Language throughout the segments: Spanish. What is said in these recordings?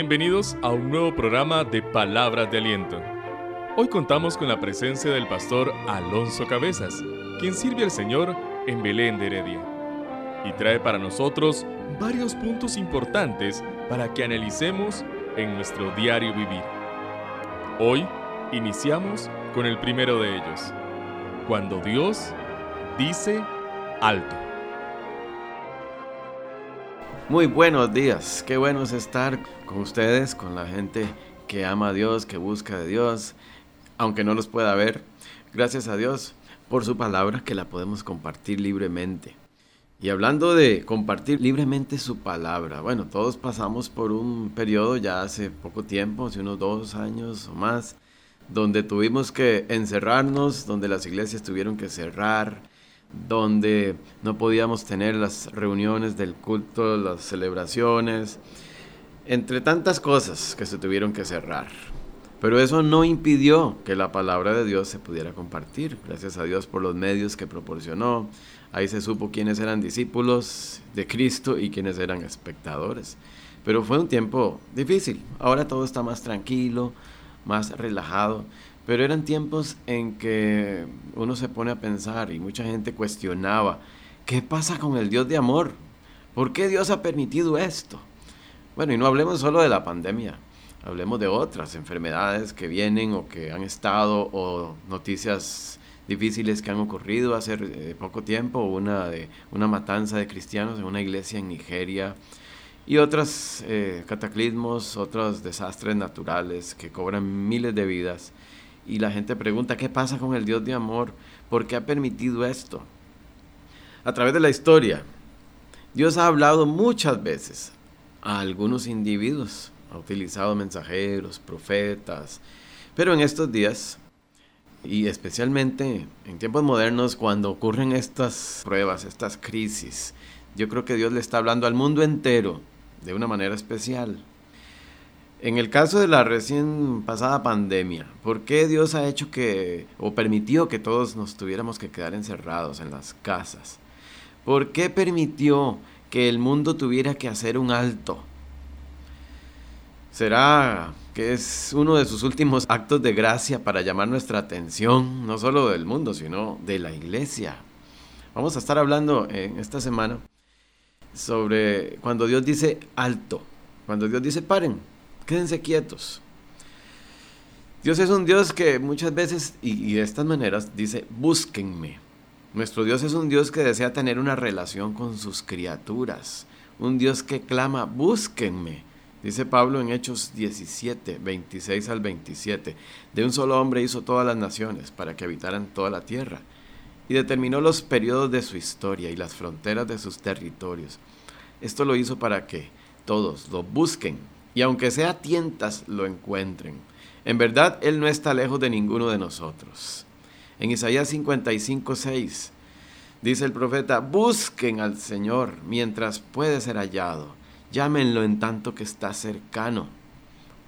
Bienvenidos a un nuevo programa de Palabras de Aliento. Hoy contamos con la presencia del pastor Alonso Cabezas, quien sirve al Señor en Belén de Heredia. Y trae para nosotros varios puntos importantes para que analicemos en nuestro diario vivir. Hoy iniciamos con el primero de ellos, cuando Dios dice alto. Muy buenos días, qué bueno es estar con ustedes, con la gente que ama a Dios, que busca de Dios, aunque no los pueda ver. Gracias a Dios por su palabra que la podemos compartir libremente. Y hablando de compartir libremente su palabra, bueno, todos pasamos por un periodo ya hace poco tiempo, hace unos dos años o más, donde tuvimos que encerrarnos, donde las iglesias tuvieron que cerrar, donde no podíamos tener las reuniones del culto, las celebraciones, entre tantas cosas que se tuvieron que cerrar. Pero eso no impidió que la palabra de Dios se pudiera compartir. Gracias a Dios por los medios que proporcionó. Ahí se supo quiénes eran discípulos de Cristo y quiénes eran espectadores. Pero fue un tiempo difícil. Ahora todo está más tranquilo, más relajado. Pero eran tiempos en que uno se pone a pensar y mucha gente cuestionaba, ¿qué pasa con el Dios de amor? ¿Por qué Dios ha permitido esto? Bueno, y no hablemos solo de la pandemia, hablemos de otras enfermedades que vienen o que han estado o noticias difíciles que han ocurrido hace eh, poco tiempo, una de una matanza de cristianos en una iglesia en Nigeria y otros eh, cataclismos, otros desastres naturales que cobran miles de vidas y la gente pregunta, ¿qué pasa con el Dios de amor? ¿Por qué ha permitido esto? A través de la historia, Dios ha hablado muchas veces a algunos individuos, ha utilizado mensajeros, profetas, pero en estos días, y especialmente en tiempos modernos, cuando ocurren estas pruebas, estas crisis, yo creo que Dios le está hablando al mundo entero de una manera especial. En el caso de la recién pasada pandemia, ¿por qué Dios ha hecho que, o permitió que todos nos tuviéramos que quedar encerrados en las casas? ¿Por qué permitió que el mundo tuviera que hacer un alto? ¿Será que es uno de sus últimos actos de gracia para llamar nuestra atención, no solo del mundo, sino de la iglesia? Vamos a estar hablando en esta semana sobre cuando Dios dice alto, cuando Dios dice paren Quédense quietos. Dios es un Dios que muchas veces y, de estas maneras dice, búsquenme. Nuestro Dios es un Dios que desea tener una relación con sus criaturas. Un Dios que clama, búsquenme. Dice Pablo en Hechos 17, 26 al 27. De un solo hombre hizo todas las naciones para que habitaran toda la tierra. Y determinó los periodos de su historia y las fronteras de sus territorios. Esto lo hizo para que todos lo busquen y aunque sea tientas lo encuentren. En verdad, Él no está lejos de ninguno de nosotros. En Isaías 55, 6 dice el profeta, busquen al Señor mientras puede ser hallado, llámenlo en tanto que está cercano.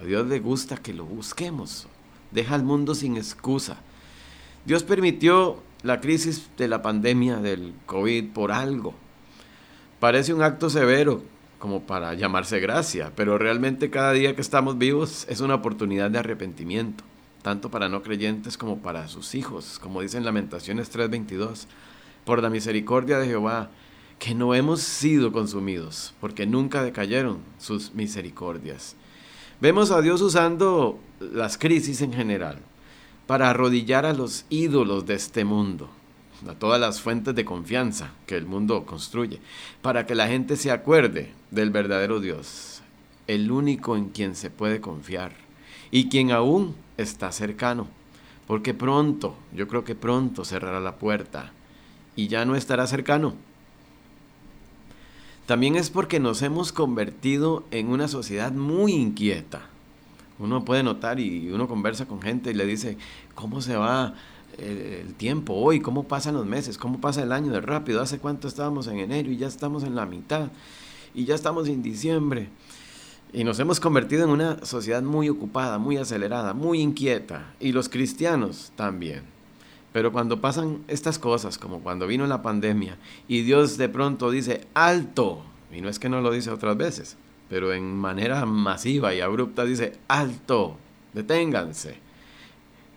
A Dios le gusta que lo busquemos, deja al mundo sin excusa. Dios permitió la crisis de la pandemia del COVID por algo. Parece un acto severo, como para llamarse gracia, pero realmente cada día que estamos vivos es una oportunidad de arrepentimiento, tanto para no creyentes como para sus hijos, como dicen Lamentaciones 3:22, por la misericordia de Jehová, que no hemos sido consumidos, porque nunca decayeron sus misericordias. Vemos a Dios usando las crisis en general para arrodillar a los ídolos de este mundo a todas las fuentes de confianza que el mundo construye, para que la gente se acuerde del verdadero Dios, el único en quien se puede confiar y quien aún está cercano, porque pronto, yo creo que pronto cerrará la puerta y ya no estará cercano. También es porque nos hemos convertido en una sociedad muy inquieta. Uno puede notar y uno conversa con gente y le dice, ¿cómo se va el, tiempo hoy, cómo pasan los meses, cómo pasa el año de rápido, hace cuánto estábamos en enero y ya estamos en la mitad y ya estamos en diciembre. Y nos hemos convertido en una sociedad muy ocupada, muy acelerada, muy inquieta. Y los cristianos también. Pero cuando pasan estas cosas, como cuando vino la pandemia, y Dios de pronto dice, alto, y no es que no lo dice otras veces, pero en manera masiva y abrupta dice, alto, deténganse.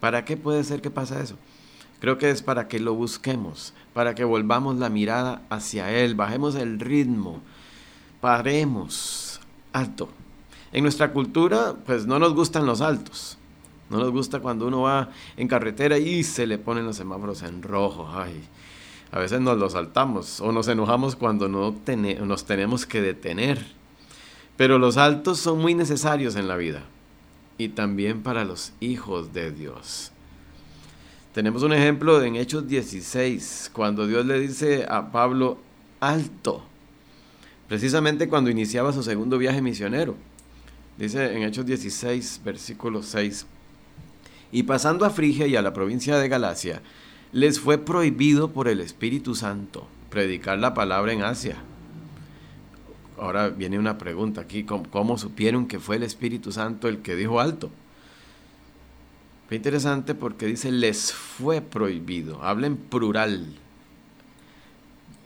¿Para qué puede ser que pasa eso? Creo que es para que lo busquemos, para que volvamos la mirada hacia Él, bajemos el ritmo, paremos, alto. En nuestra cultura, pues no nos gustan los altos. No nos gusta cuando uno va en carretera y se le ponen los semáforos en rojo. Ay, a veces nos los saltamos o nos enojamos cuando no nos tenemos que detener. Pero los altos son muy necesarios en la vida y también para los hijos de Dios. Tenemos un ejemplo en Hechos 16, cuando Dios le dice a Pablo, alto, precisamente cuando iniciaba su segundo viaje misionero. Dice en Hechos 16, versículo 6, y pasando a Frigia y a la provincia de Galacia, les fue prohibido por el Espíritu Santo predicar la palabra en Asia. Ahora viene una pregunta aquí, ¿cómo, supieron que fue el Espíritu Santo el que dijo alto? Fue interesante porque dice les fue prohibido, habla en plural.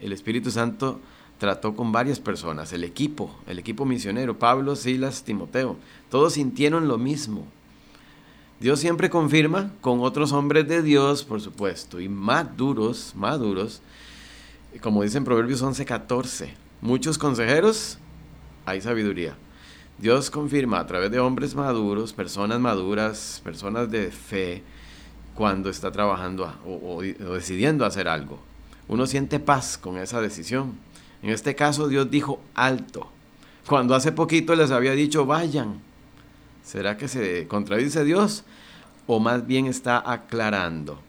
El Espíritu Santo trató con varias personas, el equipo, el equipo misionero, Pablo, Silas, Timoteo, todos sintieron lo mismo. Dios siempre confirma con otros hombres de Dios, por supuesto, y maduros, maduros, como dice en Proverbios 11:14, muchos consejeros, hay sabiduría. Dios confirma a través de hombres maduros, personas maduras, personas de fe, cuando está trabajando o, o decidiendo hacer algo. Uno siente paz con esa decisión. En este caso Dios dijo alto. Cuando hace poquito les había dicho vayan. ¿Será que se contradice Dios? ¿O más bien está aclarando?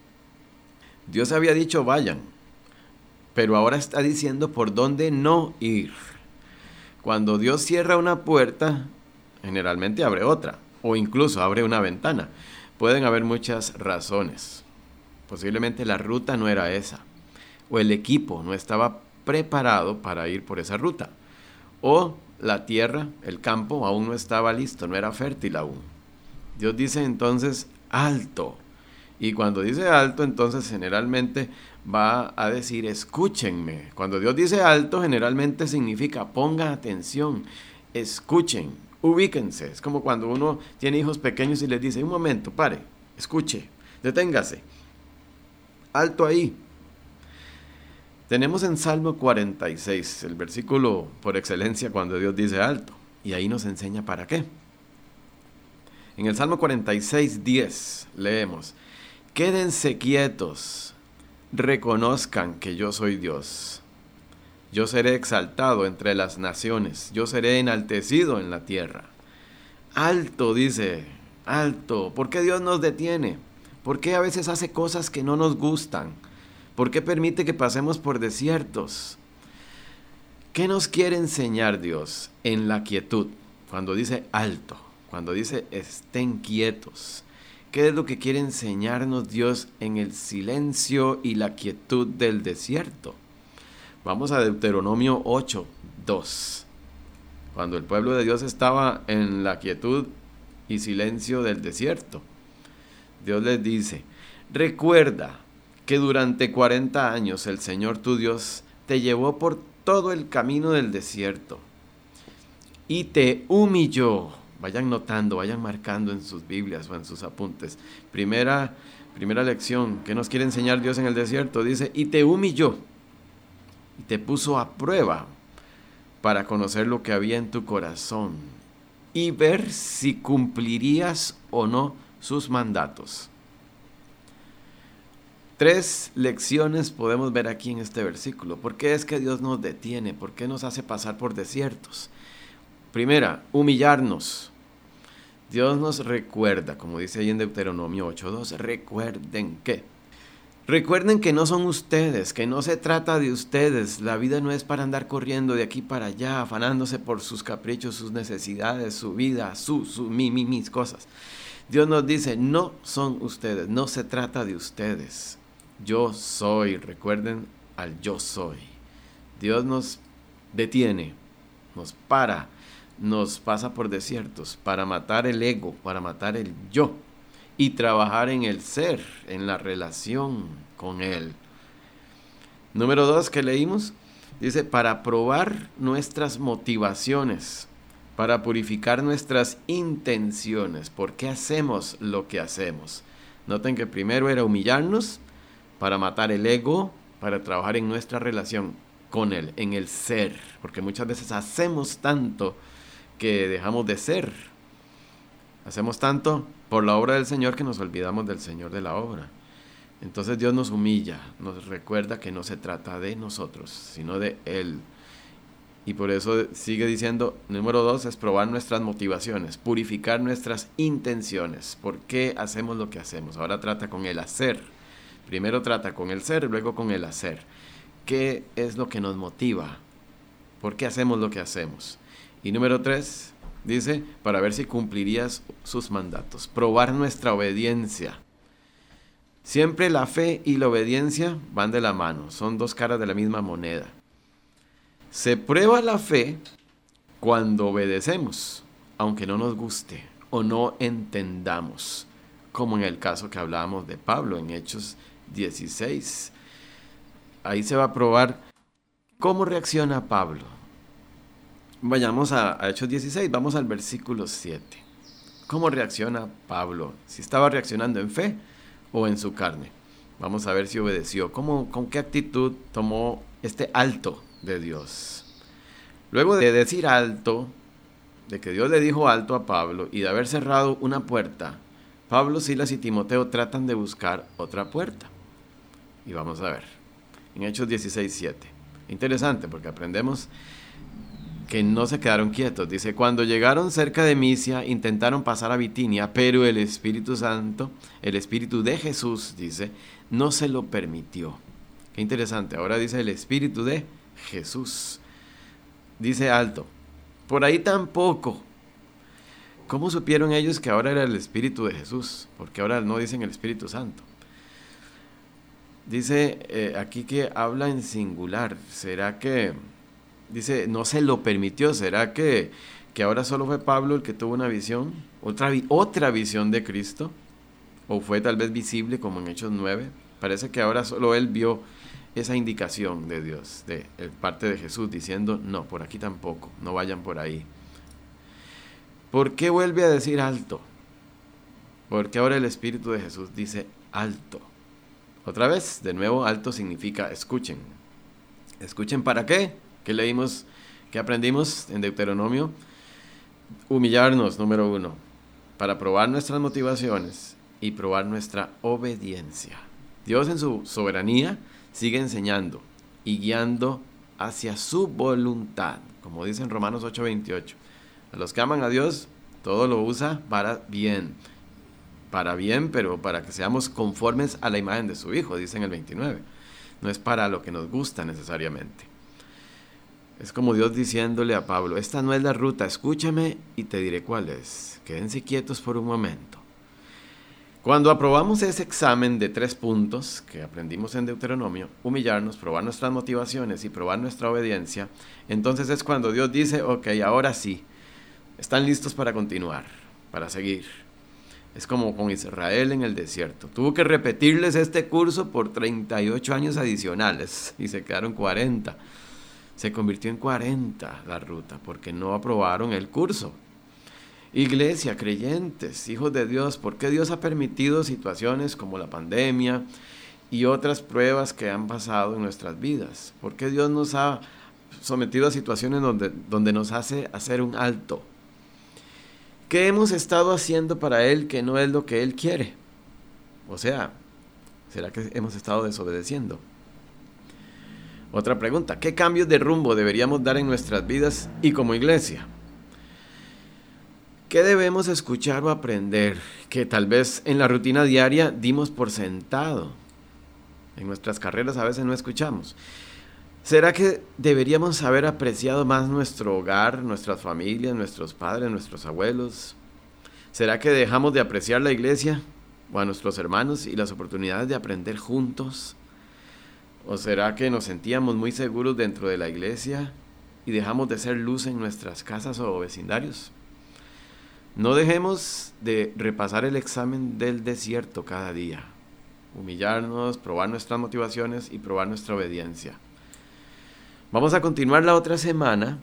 Dios había dicho vayan, pero ahora está diciendo por dónde no ir. Cuando Dios cierra una puerta, generalmente abre otra, o incluso abre una ventana. Pueden haber muchas razones. Posiblemente la ruta no era esa, o el equipo no estaba preparado para ir por esa ruta, o la tierra, el campo, aún no estaba listo, no era fértil aún. Dios dice entonces alto. Y cuando dice alto, entonces generalmente va a decir escúchenme. Cuando Dios dice alto, generalmente significa ponga atención, escuchen, ubíquense. Es como cuando uno tiene hijos pequeños y les dice, un momento, pare, escuche, deténgase. Alto ahí, tenemos en Salmo 46, el versículo por excelencia cuando Dios dice alto, y ahí nos enseña para qué. En el Salmo 46, 10 leemos, Quédense quietos, reconozcan que yo soy Dios. Yo seré exaltado entre las naciones, yo seré enaltecido en la tierra. Alto, dice, alto. ¿Por qué Dios nos detiene? ¿Por qué a veces hace cosas que no nos gustan? ¿Por qué permite que pasemos por desiertos? ¿Qué nos quiere enseñar Dios en la quietud? Cuando dice alto, cuando dice estén quietos. ¿Qué es lo que quiere enseñarnos Dios en el silencio y la quietud del desierto? Vamos a Deuteronomio 8, 2. Cuando el pueblo de Dios estaba en la quietud y silencio del desierto, Dios les dice, recuerda que durante 40 años el Señor tu Dios te llevó por todo el camino del desierto y te humilló. Vayan notando, vayan marcando en sus Biblias o en sus apuntes. Primera, primera lección que nos quiere enseñar Dios en el desierto dice, y te humilló y te puso a prueba para conocer lo que había en tu corazón y ver si cumplirías o no sus mandatos. Tres lecciones podemos ver aquí en este versículo. ¿Por qué es que Dios nos detiene? ¿Por qué nos hace pasar por desiertos? Primera, humillarnos. Dios nos recuerda, como dice ahí en Deuteronomio 8.2, recuerden que. Recuerden que no son ustedes, que no se trata de ustedes. La vida no es para andar corriendo de aquí para allá, afanándose por sus caprichos, sus necesidades, su vida, su, su, mi, mi, mis cosas. Dios nos dice, no son ustedes, no se trata de ustedes yo soy, recuerden al yo soy. Dios nos detiene, nos para, nos pasa por desiertos para matar el ego, para matar el yo y trabajar en el ser, en la relación con Él. Número dos que leímos, dice, para probar nuestras motivaciones. para purificar nuestras intenciones. ¿Por qué hacemos lo que hacemos? Noten que primero era humillarnos para matar el ego, para trabajar en nuestra relación con Él, en el ser, porque muchas veces hacemos tanto que dejamos de ser. Hacemos tanto por la obra del Señor que nos olvidamos del Señor de la obra. Entonces Dios nos humilla, nos recuerda que no se trata de nosotros, sino de Él. Y por eso sigue diciendo, número dos, es probar nuestras motivaciones, purificar nuestras intenciones. ¿Por qué hacemos lo que hacemos? Ahora trata con el hacer. Primero trata con el ser, luego con el hacer. ¿Qué es lo que nos motiva? ¿Por qué hacemos lo que hacemos? Y número tres, dice, para ver si cumplirías sus mandatos. Probar nuestra obediencia. Siempre la fe y la obediencia van de la mano, son dos caras de la misma moneda. Se prueba la fe cuando obedecemos, aunque no nos guste o no entendamos, como en el caso que hablábamos de Pablo en Hechos 16. Ahí se va a probar cómo reacciona Pablo. Vayamos a, Hechos 16, vamos al versículo 7. ¿Cómo reacciona Pablo? Si estaba reaccionando en fe o en su carne. Vamos a ver si obedeció. ¿Cómo, ¿Con qué actitud tomó este alto de Dios. Luego de decir alto, de que Dios le dijo alto a Pablo y de haber cerrado una puerta, Pablo, Silas y Timoteo tratan de buscar otra puerta. Y vamos a ver, en Hechos 16, 7. Interesante porque aprendemos que no se quedaron quietos. Dice, cuando llegaron cerca de Misia, intentaron pasar a Bitinia, pero el Espíritu Santo, el Espíritu de Jesús, dice, no se lo permitió. Qué interesante. Ahora dice el Espíritu de Jesús. Dice alto, por ahí tampoco. ¿Cómo supieron ellos que ahora era el Espíritu de Jesús? Porque ahora no dicen el Espíritu Santo. Dice eh, aquí que habla en singular. ¿Será que, dice, no se lo permitió? ¿Será que, que ahora solo fue Pablo el que tuvo una visión? ¿Otra, otra visión de Cristo? ¿O fue tal vez visible como en Hechos 9? Parece que ahora solo él vio esa indicación de Dios, de, parte de Jesús, diciendo, no, por aquí tampoco, no vayan por ahí. ¿Por qué vuelve a decir alto? Porque ahora el Espíritu de Jesús dice alto. Otra vez, de nuevo, alto significa escuchen. ¿Escuchen para qué? ¿Qué leímos? ¿Qué aprendimos en Deuteronomio? Humillarnos, número uno, para probar nuestras motivaciones y probar nuestra obediencia. Dios en su soberanía sigue enseñando y guiando hacia su voluntad, como dice en Romanos 8:28. A los que aman a Dios, todo lo usa para bien. Para bien, pero para que seamos conformes a la imagen de su Hijo, dice en el 29. No es para lo que nos gusta necesariamente. Es como Dios diciéndole a Pablo, esta no es la ruta, escúchame y te diré cuál es. Quédense quietos por un momento. Cuando aprobamos ese examen de tres puntos que aprendimos en Deuteronomio, humillarnos, probar nuestras motivaciones y probar nuestra obediencia, entonces es cuando Dios dice, ok, ahora sí, están listos para continuar, para seguir. Es como con Israel en el desierto. Tuvo que repetirles este curso por 38 años adicionales y se quedaron 40. Se convirtió en 40 la ruta porque no aprobaron el curso. Iglesia, creyentes, hijos de Dios, ¿por qué Dios ha permitido situaciones como la pandemia y otras pruebas que han pasado en nuestras vidas? ¿Por qué Dios nos ha sometido a situaciones donde, donde nos hace hacer un alto? ¿Qué hemos estado haciendo para Él que no es lo que Él quiere? O sea, ¿será que hemos estado desobedeciendo? Otra pregunta, ¿qué cambios de rumbo deberíamos dar en nuestras vidas y como iglesia? ¿Qué debemos escuchar o aprender que tal vez en la rutina diaria dimos por sentado? En nuestras carreras a veces no escuchamos. ¿Será que deberíamos haber apreciado más nuestro hogar, nuestras familias, nuestros padres, nuestros abuelos? ¿Será que dejamos de apreciar la iglesia o a nuestros hermanos y las oportunidades de aprender juntos? ¿O será que nos sentíamos muy seguros dentro de la iglesia y dejamos de ser luz en nuestras casas o vecindarios? No dejemos de repasar el examen del desierto cada día, humillarnos, probar nuestras motivaciones y probar nuestra obediencia. Vamos a continuar la otra semana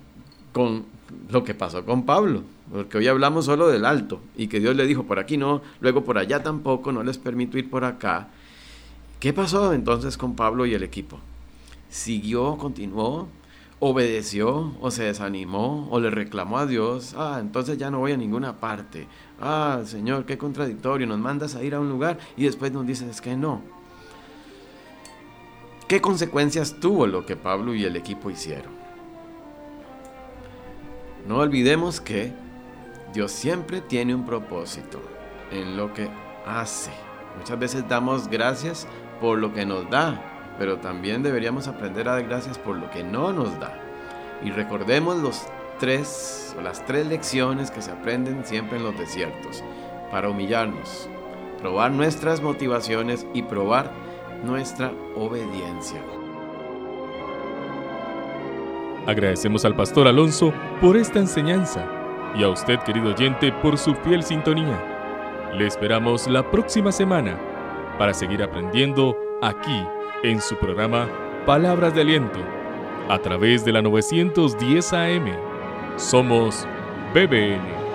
con lo que pasó con Pablo, porque hoy hablamos solo del alto y que Dios le dijo por aquí no, luego por allá tampoco, no les permito ir por acá. ¿Qué pasó entonces con Pablo y el equipo? ¿Siguió, continuó, obedeció o se desanimó o le reclamó a Dios? Ah, entonces ya no voy a ninguna parte. Ah, Señor, qué contradictorio, nos mandas a ir a un lugar y después nos dices que no. ¿Qué consecuencias tuvo lo que Pablo y el equipo hicieron? No olvidemos que Dios siempre tiene un propósito en lo que hace. Muchas veces damos gracias por lo que nos da, pero también deberíamos aprender a dar gracias por lo que no nos da. Y recordemos los tres las tres lecciones que se aprenden siempre en los desiertos para humillarnos, probar nuestras motivaciones y probar nuestra obediencia. Agradecemos al pastor Alonso por esta enseñanza y a usted, querido oyente, por su fiel sintonía. Le esperamos la próxima semana para seguir aprendiendo aquí en su programa Palabras de Aliento a través de la 910 AM. Somos BBN.